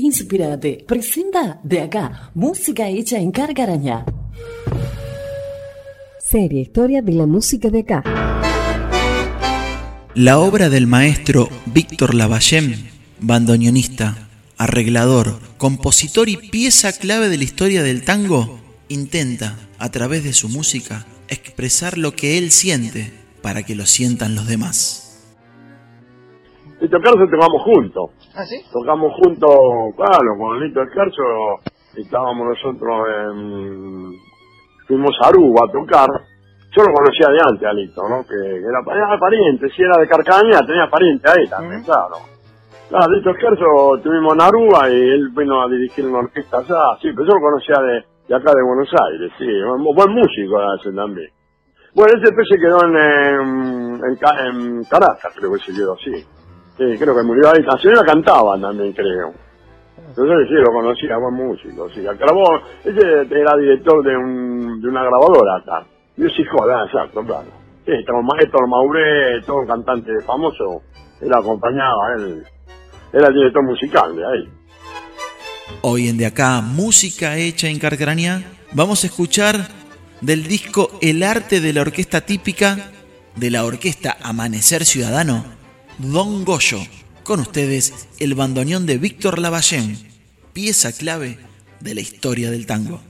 Inspirate presenta de acá música hecha en Cargaraña. Serie Historia de la música de acá. La obra del maestro Víctor Lavallem, bandoneonista, arreglador, compositor y pieza clave de la historia del tango, intenta, a través de su música, expresar lo que él siente para que lo sientan los demás. Y tocarse tocamos juntos. ¿Ah, sí? Tocamos juntos, claro, con Lito Escarzo, estábamos nosotros en... Fuimos a Aruba a tocar. Yo lo conocía de antes a Lito, ¿no? Que era, era pariente, si era de Carcaña, tenía pariente ahí también, claro. Claro, Lito Escarzo estuvimos en Aruba y él vino a dirigir una orquesta allá, sí, pero yo lo conocía de, de acá de Buenos Aires, sí, buen, buen músico ese también. Bueno, ese después se quedó en, en, en Ca- en Caracas, creo que se quedó, sí. Sí, creo que murió ahí. La señora cantaba también, creo. Entonces sí, lo conocía, buen músico. Sí, grabó, ese era director de, un, de una grabadora acá. Music Hall, ah, exacto, claro. Sí, Héctor Mauré, todo un cantante famoso. Él acompañaba, él era el director musical de ahí. Hoy en De Acá, música hecha en Carcaraña, vamos a escuchar del disco El arte de la orquesta típica de la orquesta Amanecer Ciudadano, Don Goyo. Con ustedes, el bandoneón de Víctor Lavallén, pieza clave de la historia del tango.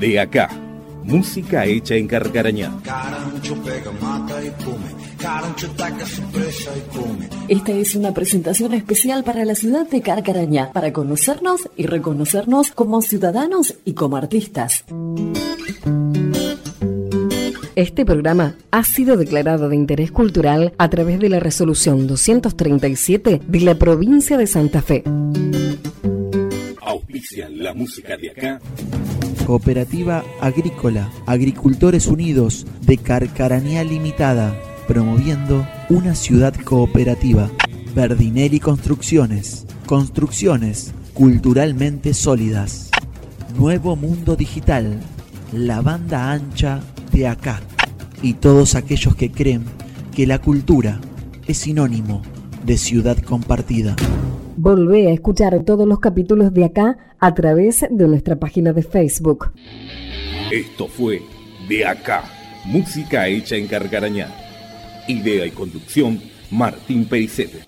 De acá, música hecha en Carcarañá. Esta es una presentación especial para la ciudad de Carcarañá, para conocernos y reconocernos como ciudadanos y como artistas. Este programa ha sido declarado de interés cultural a través de la resolución 237 de la provincia de Santa Fe. La música de acá. Cooperativa Agrícola, Agricultores Unidos de Carcaranía Limitada, promoviendo una ciudad cooperativa. Verdinelli Construcciones, construcciones culturalmente sólidas. Nuevo Mundo Digital, la banda ancha de acá. Y todos aquellos que creen que la cultura es sinónimo de ciudad compartida. Volvé a escuchar todos los capítulos de acá a través de nuestra página de Facebook. Esto fue De acá, música hecha en Carcarañá. Idea y conducción, Martín Pericete.